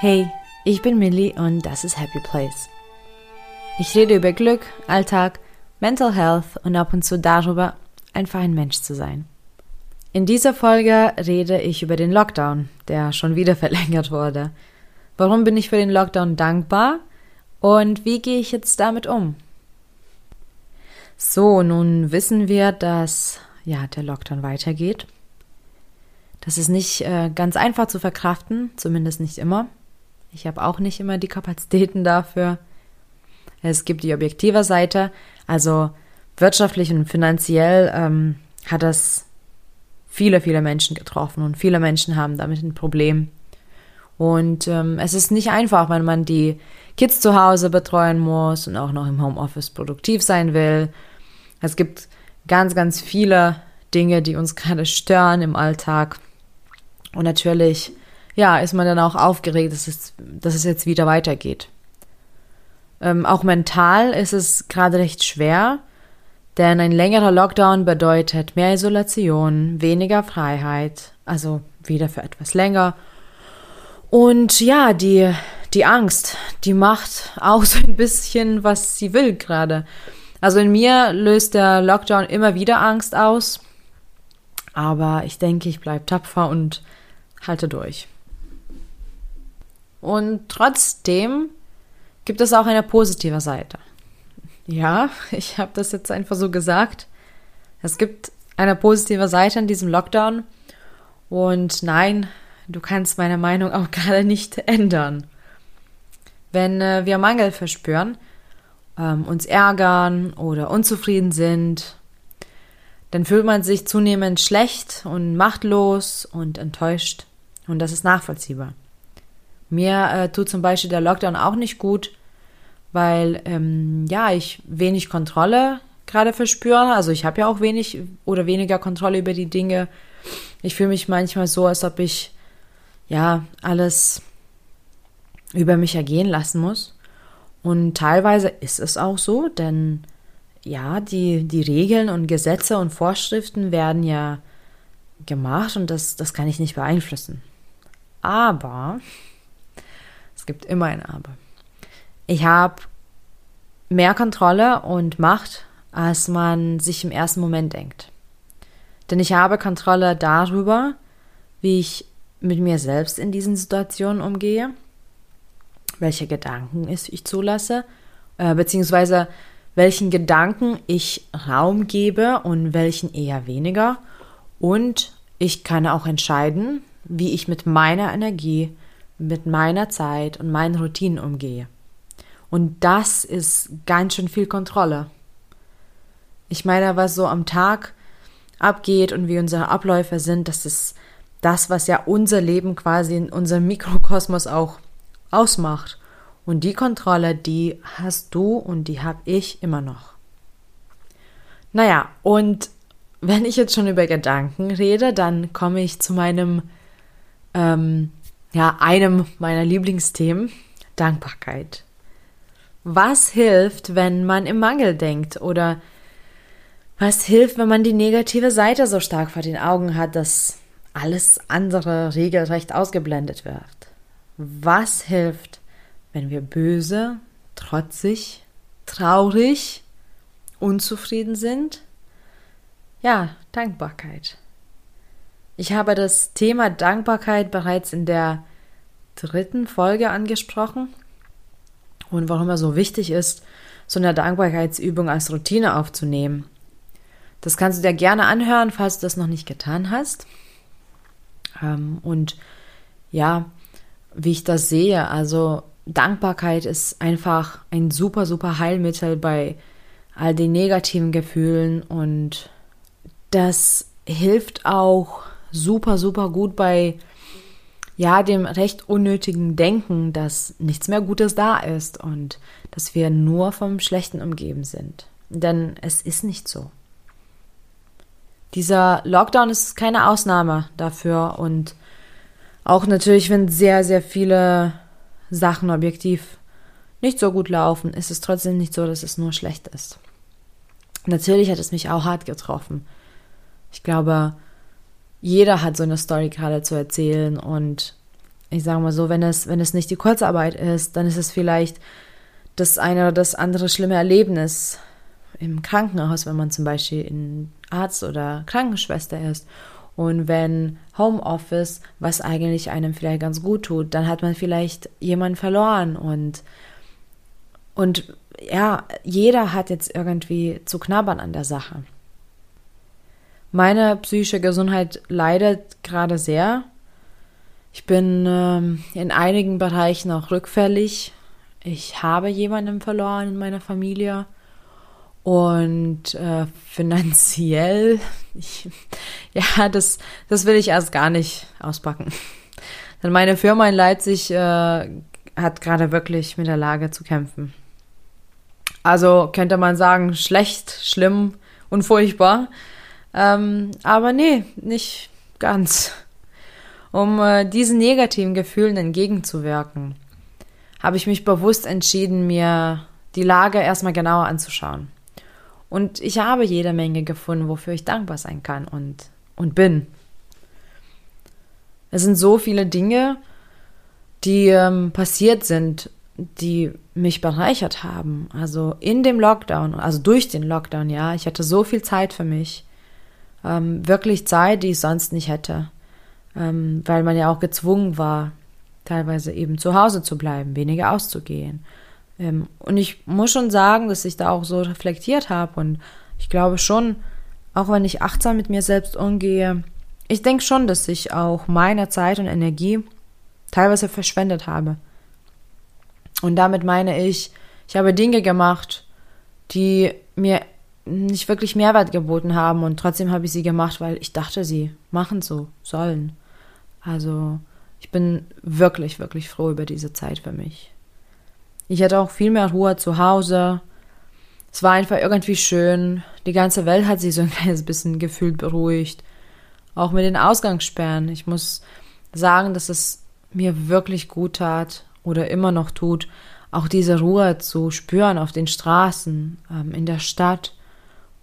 Hey, ich bin Millie und das ist Happy Place. Ich rede über Glück, Alltag, Mental Health und ab und zu darüber, einfach ein Mensch zu sein. In dieser Folge rede ich über den Lockdown, der schon wieder verlängert wurde. Warum bin ich für den Lockdown dankbar und wie gehe ich jetzt damit um? So, nun wissen wir, dass ja der Lockdown weitergeht. Das ist nicht äh, ganz einfach zu verkraften, zumindest nicht immer. Ich habe auch nicht immer die Kapazitäten dafür. Es gibt die objektive Seite, also wirtschaftlich und finanziell ähm, hat das viele, viele Menschen getroffen und viele Menschen haben damit ein Problem. Und ähm, es ist nicht einfach, wenn man die Kids zu Hause betreuen muss und auch noch im Homeoffice produktiv sein will. Es gibt ganz, ganz viele Dinge, die uns gerade stören im Alltag. Und natürlich ja, ist man dann auch aufgeregt, dass es, dass es jetzt wieder weitergeht. Ähm, auch mental ist es gerade recht schwer, denn ein längerer Lockdown bedeutet mehr Isolation, weniger Freiheit, also wieder für etwas länger. Und ja, die, die Angst, die macht auch so ein bisschen, was sie will gerade. Also in mir löst der Lockdown immer wieder Angst aus. Aber ich denke, ich bleibe tapfer und halte durch. Und trotzdem gibt es auch eine positive Seite. Ja, ich habe das jetzt einfach so gesagt. Es gibt eine positive Seite in diesem Lockdown. Und nein, du kannst meine Meinung auch gerade nicht ändern. Wenn äh, wir Mangel verspüren, ähm, uns ärgern oder unzufrieden sind, dann fühlt man sich zunehmend schlecht und machtlos und enttäuscht. Und das ist nachvollziehbar. Mir äh, tut zum Beispiel der Lockdown auch nicht gut, weil ähm, ja ich wenig Kontrolle gerade verspüre. Also ich habe ja auch wenig oder weniger Kontrolle über die Dinge. Ich fühle mich manchmal so, als ob ich ja alles über mich ergehen lassen muss. Und teilweise ist es auch so, denn ja, die, die Regeln und Gesetze und Vorschriften werden ja gemacht und das, das kann ich nicht beeinflussen. Aber gibt immer ein Aber. Ich habe mehr Kontrolle und Macht, als man sich im ersten Moment denkt. Denn ich habe Kontrolle darüber, wie ich mit mir selbst in diesen Situationen umgehe, welche Gedanken ich zulasse, äh, beziehungsweise welchen Gedanken ich Raum gebe und welchen eher weniger. Und ich kann auch entscheiden, wie ich mit meiner Energie mit meiner Zeit und meinen Routinen umgehe. Und das ist ganz schön viel Kontrolle. Ich meine, was so am Tag abgeht und wie unsere Abläufe sind, das ist das, was ja unser Leben quasi in unserem Mikrokosmos auch ausmacht. Und die Kontrolle, die hast du und die habe ich immer noch. Naja, und wenn ich jetzt schon über Gedanken rede, dann komme ich zu meinem ähm, ja, einem meiner Lieblingsthemen, Dankbarkeit. Was hilft, wenn man im Mangel denkt? Oder was hilft, wenn man die negative Seite so stark vor den Augen hat, dass alles andere regelrecht ausgeblendet wird? Was hilft, wenn wir böse, trotzig, traurig, unzufrieden sind? Ja, Dankbarkeit. Ich habe das Thema Dankbarkeit bereits in der dritten Folge angesprochen und warum es so wichtig ist, so eine Dankbarkeitsübung als Routine aufzunehmen. Das kannst du dir gerne anhören, falls du das noch nicht getan hast. Ähm, und ja, wie ich das sehe, also Dankbarkeit ist einfach ein super, super Heilmittel bei all den negativen Gefühlen und das hilft auch super, super gut bei ja, dem recht unnötigen Denken, dass nichts mehr Gutes da ist und dass wir nur vom Schlechten umgeben sind. Denn es ist nicht so. Dieser Lockdown ist keine Ausnahme dafür und auch natürlich, wenn sehr, sehr viele Sachen objektiv nicht so gut laufen, ist es trotzdem nicht so, dass es nur schlecht ist. Natürlich hat es mich auch hart getroffen. Ich glaube, jeder hat so eine Story gerade zu erzählen und ich sage mal so, wenn es, wenn es nicht die Kurzarbeit ist, dann ist es vielleicht das eine oder das andere schlimme Erlebnis im Krankenhaus, wenn man zum Beispiel ein Arzt oder Krankenschwester ist. Und wenn Homeoffice, was eigentlich einem vielleicht ganz gut tut, dann hat man vielleicht jemanden verloren und, und ja, jeder hat jetzt irgendwie zu knabbern an der Sache. Meine psychische Gesundheit leidet gerade sehr. Ich bin ähm, in einigen Bereichen auch rückfällig. Ich habe jemanden verloren in meiner Familie. Und äh, finanziell, ich, ja, das, das will ich erst gar nicht auspacken. Denn meine Firma in Leipzig äh, hat gerade wirklich mit der Lage zu kämpfen. Also könnte man sagen, schlecht, schlimm und furchtbar. Ähm, aber nee, nicht ganz. Um äh, diesen negativen Gefühlen entgegenzuwirken, habe ich mich bewusst entschieden, mir die Lage erstmal genauer anzuschauen. Und ich habe jede Menge gefunden, wofür ich dankbar sein kann und, und bin. Es sind so viele Dinge, die ähm, passiert sind, die mich bereichert haben. Also in dem Lockdown, also durch den Lockdown, ja. Ich hatte so viel Zeit für mich. Ähm, wirklich Zeit, die ich sonst nicht hätte. Ähm, weil man ja auch gezwungen war, teilweise eben zu Hause zu bleiben, weniger auszugehen. Ähm, und ich muss schon sagen, dass ich da auch so reflektiert habe und ich glaube schon, auch wenn ich achtsam mit mir selbst umgehe, ich denke schon, dass ich auch meine Zeit und Energie teilweise verschwendet habe. Und damit meine ich, ich habe Dinge gemacht, die mir nicht wirklich Mehrwert geboten haben und trotzdem habe ich sie gemacht, weil ich dachte, sie machen so sollen. Also ich bin wirklich, wirklich froh über diese Zeit für mich. Ich hatte auch viel mehr Ruhe zu Hause. Es war einfach irgendwie schön. Die ganze Welt hat sich so ein kleines bisschen gefühlt beruhigt. Auch mit den Ausgangssperren. Ich muss sagen, dass es mir wirklich gut tat oder immer noch tut, auch diese Ruhe zu spüren auf den Straßen, ähm, in der Stadt.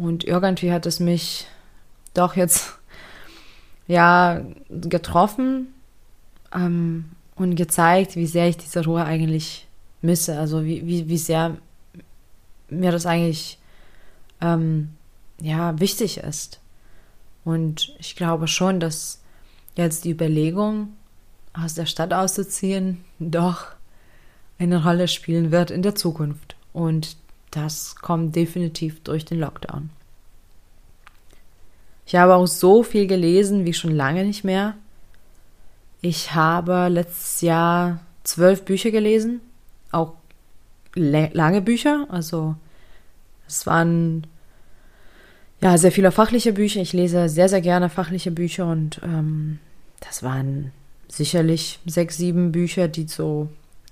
Und irgendwie hat es mich doch jetzt ja getroffen ähm, und gezeigt, wie sehr ich diese Ruhe eigentlich misse, also wie, wie, wie sehr mir das eigentlich ähm, ja wichtig ist. Und ich glaube schon, dass jetzt die Überlegung, aus der Stadt auszuziehen, doch eine Rolle spielen wird in der Zukunft. Und das kommt definitiv durch den Lockdown. Ich habe auch so viel gelesen wie schon lange nicht mehr. Ich habe letztes Jahr zwölf Bücher gelesen auch lange Bücher. Also es waren ja sehr viele fachliche Bücher. Ich lese sehr, sehr gerne fachliche Bücher und ähm, das waren sicherlich sechs, sieben Bücher, die so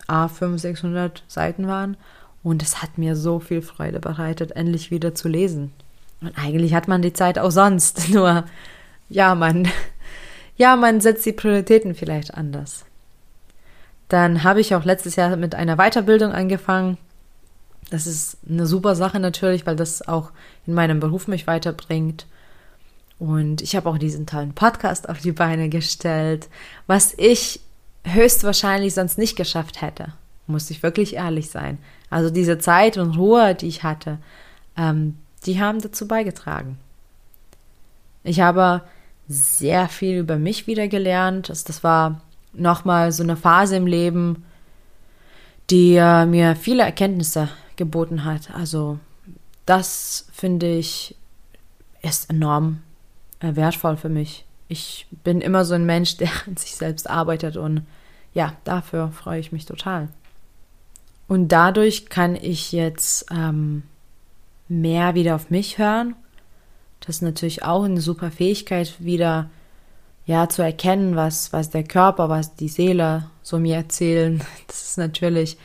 A5, 600 Seiten waren. Und es hat mir so viel Freude bereitet, endlich wieder zu lesen. Und eigentlich hat man die Zeit auch sonst. Nur, ja, man, ja, man setzt die Prioritäten vielleicht anders. Dann habe ich auch letztes Jahr mit einer Weiterbildung angefangen. Das ist eine super Sache natürlich, weil das auch in meinem Beruf mich weiterbringt. Und ich habe auch diesen tollen Podcast auf die Beine gestellt, was ich höchstwahrscheinlich sonst nicht geschafft hätte. Muss ich wirklich ehrlich sein. Also diese Zeit und Ruhe, die ich hatte, ähm, die haben dazu beigetragen. Ich habe sehr viel über mich wieder gelernt. Das, das war nochmal so eine Phase im Leben, die äh, mir viele Erkenntnisse geboten hat. Also das finde ich ist enorm äh, wertvoll für mich. Ich bin immer so ein Mensch, der an sich selbst arbeitet und ja, dafür freue ich mich total. Und dadurch kann ich jetzt ähm, mehr wieder auf mich hören. Das ist natürlich auch eine super Fähigkeit, wieder ja, zu erkennen, was, was der Körper, was die Seele so mir erzählen, das ist natürlich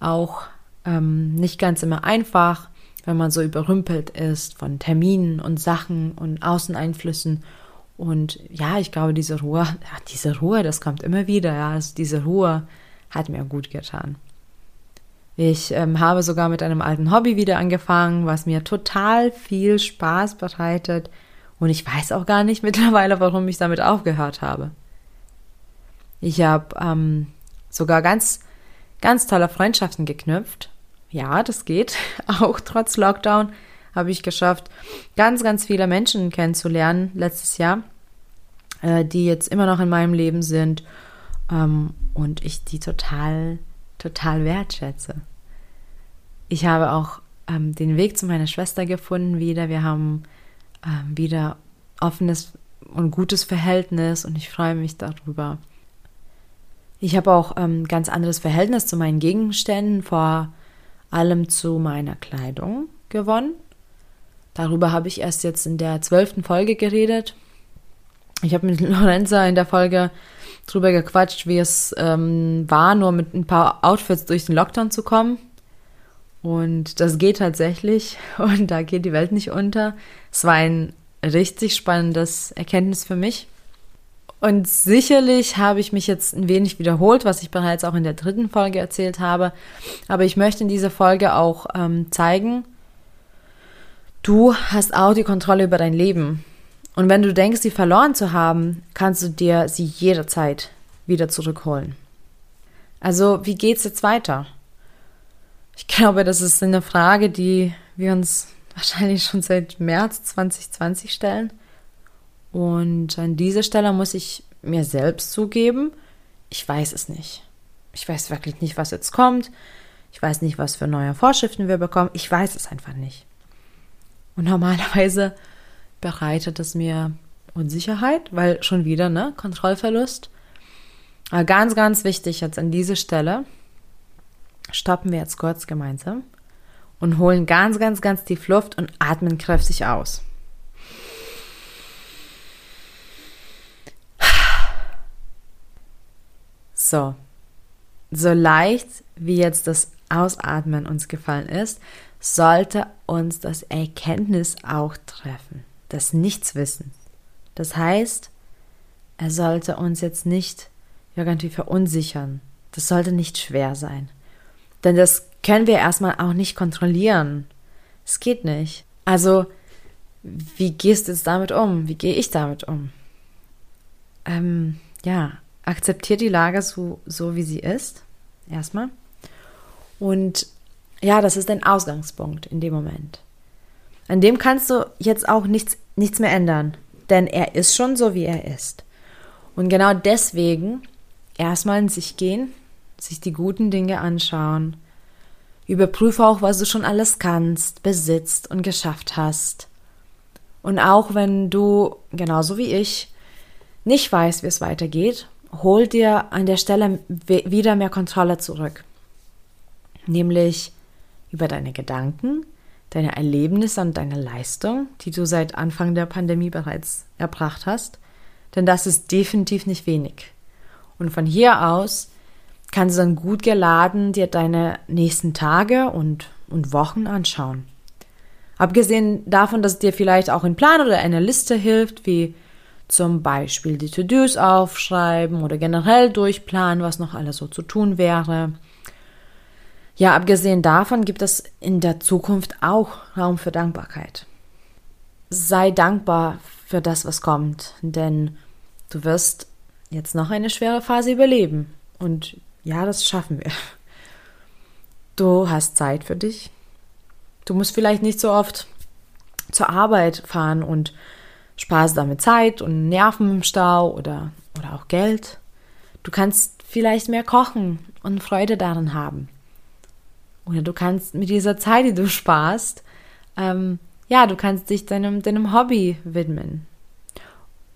auch ähm, nicht ganz immer einfach, wenn man so überrümpelt ist von Terminen und Sachen und Außeneinflüssen. Und ja, ich glaube, diese Ruhe, ja, diese Ruhe, das kommt immer wieder, ja, also diese Ruhe hat mir gut getan. Ich ähm, habe sogar mit einem alten Hobby wieder angefangen, was mir total viel Spaß bereitet. Und ich weiß auch gar nicht mittlerweile, warum ich damit aufgehört habe. Ich habe ähm, sogar ganz, ganz tolle Freundschaften geknüpft. Ja, das geht. Auch trotz Lockdown habe ich geschafft, ganz, ganz viele Menschen kennenzulernen letztes Jahr, äh, die jetzt immer noch in meinem Leben sind ähm, und ich die total, total wertschätze. Ich habe auch ähm, den Weg zu meiner Schwester gefunden wieder. Wir haben ähm, wieder offenes und gutes Verhältnis und ich freue mich darüber. Ich habe auch ein ähm, ganz anderes Verhältnis zu meinen Gegenständen, vor allem zu meiner Kleidung gewonnen. Darüber habe ich erst jetzt in der zwölften Folge geredet. Ich habe mit Lorenza in der Folge drüber gequatscht, wie es ähm, war, nur mit ein paar Outfits durch den Lockdown zu kommen. Und das geht tatsächlich und da geht die Welt nicht unter. Es war ein richtig spannendes Erkenntnis für mich. Und sicherlich habe ich mich jetzt ein wenig wiederholt, was ich bereits auch in der dritten Folge erzählt habe. Aber ich möchte in dieser Folge auch ähm, zeigen, du hast auch die Kontrolle über dein Leben. Und wenn du denkst, sie verloren zu haben, kannst du dir sie jederzeit wieder zurückholen. Also, wie geht's jetzt weiter? Ich glaube, das ist eine Frage, die wir uns wahrscheinlich schon seit März 2020 stellen. Und an dieser Stelle muss ich mir selbst zugeben, ich weiß es nicht. Ich weiß wirklich nicht, was jetzt kommt. Ich weiß nicht, was für neue Vorschriften wir bekommen. Ich weiß es einfach nicht. Und normalerweise bereitet es mir Unsicherheit, weil schon wieder, ne, Kontrollverlust. Aber ganz, ganz wichtig jetzt an dieser Stelle, stoppen wir jetzt kurz gemeinsam und holen ganz, ganz, ganz tief Luft und atmen kräftig aus. So, so leicht wie jetzt das Ausatmen uns gefallen ist, sollte uns das Erkenntnis auch treffen, das Nichtswissen. Das heißt, er sollte uns jetzt nicht irgendwie verunsichern. Das sollte nicht schwer sein. Denn das können wir erstmal auch nicht kontrollieren. Es geht nicht. Also, wie gehst du jetzt damit um? Wie gehe ich damit um? Ähm, ja, akzeptiert die Lage so, so wie sie ist, erstmal. Und ja, das ist ein Ausgangspunkt in dem Moment. An dem kannst du jetzt auch nichts, nichts mehr ändern, denn er ist schon so, wie er ist. Und genau deswegen erstmal in sich gehen, sich die guten Dinge anschauen, überprüfe auch, was du schon alles kannst, besitzt und geschafft hast. Und auch wenn du, genauso wie ich, nicht weißt, wie es weitergeht hol dir an der Stelle wieder mehr Kontrolle zurück. Nämlich über deine Gedanken, deine Erlebnisse und deine Leistung, die du seit Anfang der Pandemie bereits erbracht hast. Denn das ist definitiv nicht wenig. Und von hier aus kannst du dann gut geladen dir deine nächsten Tage und, und Wochen anschauen. Abgesehen davon, dass es dir vielleicht auch ein Plan oder eine Liste hilft, wie zum Beispiel die To-Dos aufschreiben oder generell durchplanen, was noch alles so zu tun wäre. Ja, abgesehen davon gibt es in der Zukunft auch Raum für Dankbarkeit. Sei dankbar für das, was kommt, denn du wirst jetzt noch eine schwere Phase überleben. Und ja, das schaffen wir. Du hast Zeit für dich. Du musst vielleicht nicht so oft zur Arbeit fahren und sparst damit Zeit und Nerven im Stau oder, oder auch Geld. Du kannst vielleicht mehr kochen und Freude daran haben. Oder du kannst mit dieser Zeit, die du sparst, ähm, ja, du kannst dich deinem, deinem Hobby widmen.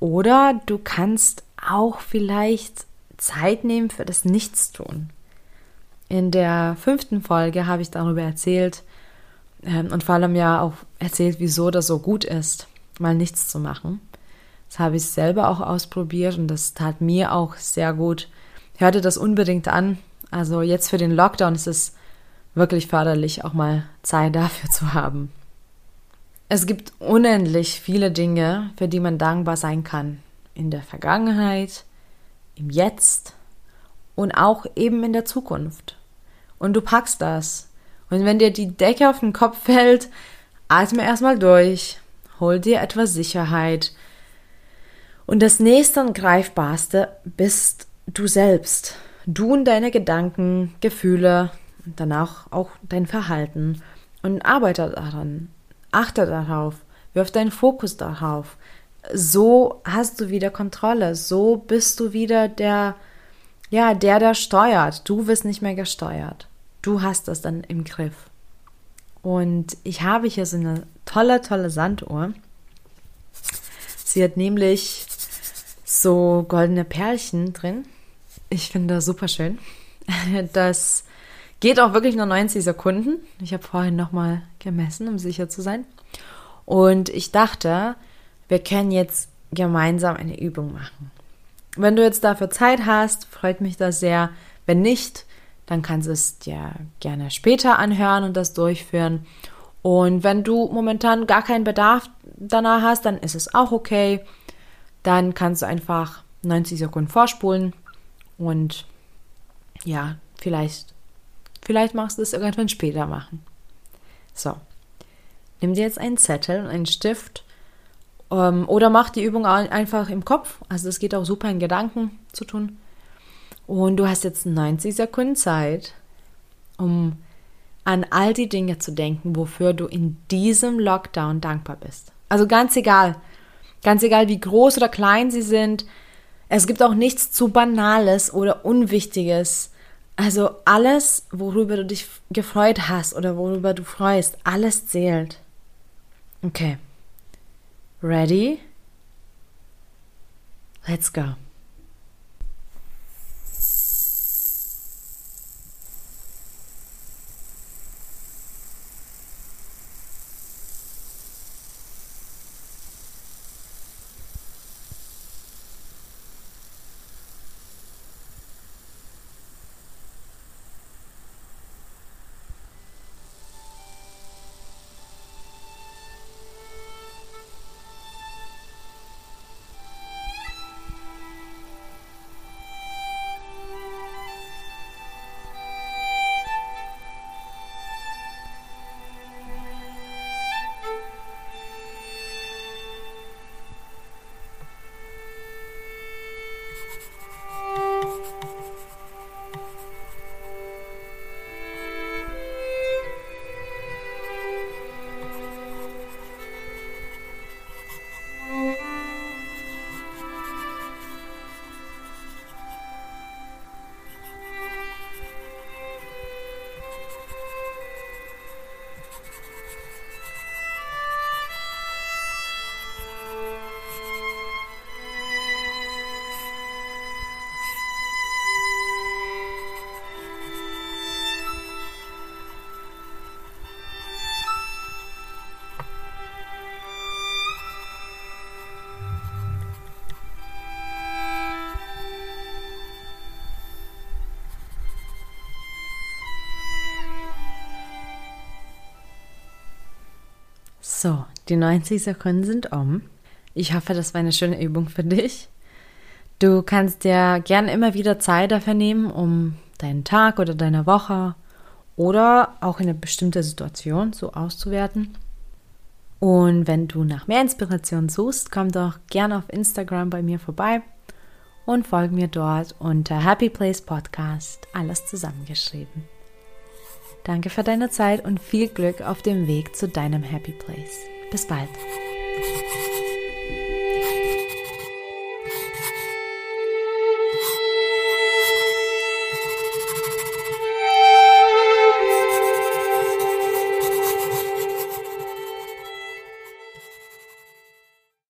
Oder du kannst auch vielleicht Zeit nehmen für das Nichtstun. In der fünften Folge habe ich darüber erzählt ähm, und vor allem ja auch erzählt, wieso das so gut ist mal nichts zu machen. Das habe ich selber auch ausprobiert und das tat mir auch sehr gut. Hörte das unbedingt an. Also jetzt für den Lockdown ist es wirklich förderlich, auch mal Zeit dafür zu haben. Es gibt unendlich viele Dinge, für die man dankbar sein kann. In der Vergangenheit, im Jetzt und auch eben in der Zukunft. Und du packst das. Und wenn dir die Decke auf den Kopf fällt, atme erstmal durch hol dir etwas Sicherheit. Und das nächste und greifbarste bist du selbst, du und deine Gedanken, Gefühle und danach auch dein Verhalten und arbeite daran, achte darauf, wirf deinen Fokus darauf. So hast du wieder Kontrolle, so bist du wieder der, ja, der, der steuert. Du wirst nicht mehr gesteuert. Du hast das dann im Griff. Und ich habe hier so eine tolle, tolle Sanduhr. Sie hat nämlich so goldene Perlchen drin. Ich finde das super schön. Das geht auch wirklich nur 90 Sekunden. Ich habe vorhin nochmal gemessen, um sicher zu sein. Und ich dachte, wir können jetzt gemeinsam eine Übung machen. Wenn du jetzt dafür Zeit hast, freut mich das sehr. Wenn nicht, dann kannst du es dir gerne später anhören und das durchführen. Und wenn du momentan gar keinen Bedarf danach hast, dann ist es auch okay. Dann kannst du einfach 90 Sekunden vorspulen und ja, vielleicht Vielleicht machst du es irgendwann später machen. So. Nimm dir jetzt einen Zettel und einen Stift oder mach die Übung einfach im Kopf. Also es geht auch super in Gedanken zu tun. Und du hast jetzt 90 Sekunden Zeit, um an all die Dinge zu denken, wofür du in diesem Lockdown dankbar bist. Also ganz egal, ganz egal, wie groß oder klein sie sind. Es gibt auch nichts zu Banales oder Unwichtiges also alles, worüber du dich gefreut hast oder worüber du freust, alles zählt. Okay. Ready? Let's go. So, die 90 Sekunden sind um. Ich hoffe, das war eine schöne Übung für dich. Du kannst dir gerne immer wieder Zeit dafür nehmen, um deinen Tag oder deine Woche oder auch eine bestimmte Situation so auszuwerten. Und wenn du nach mehr Inspiration suchst, komm doch gerne auf Instagram bei mir vorbei und folg mir dort unter Happy Place Podcast, alles zusammengeschrieben. Danke für deine Zeit und viel Glück auf dem Weg zu deinem Happy Place. Bis bald.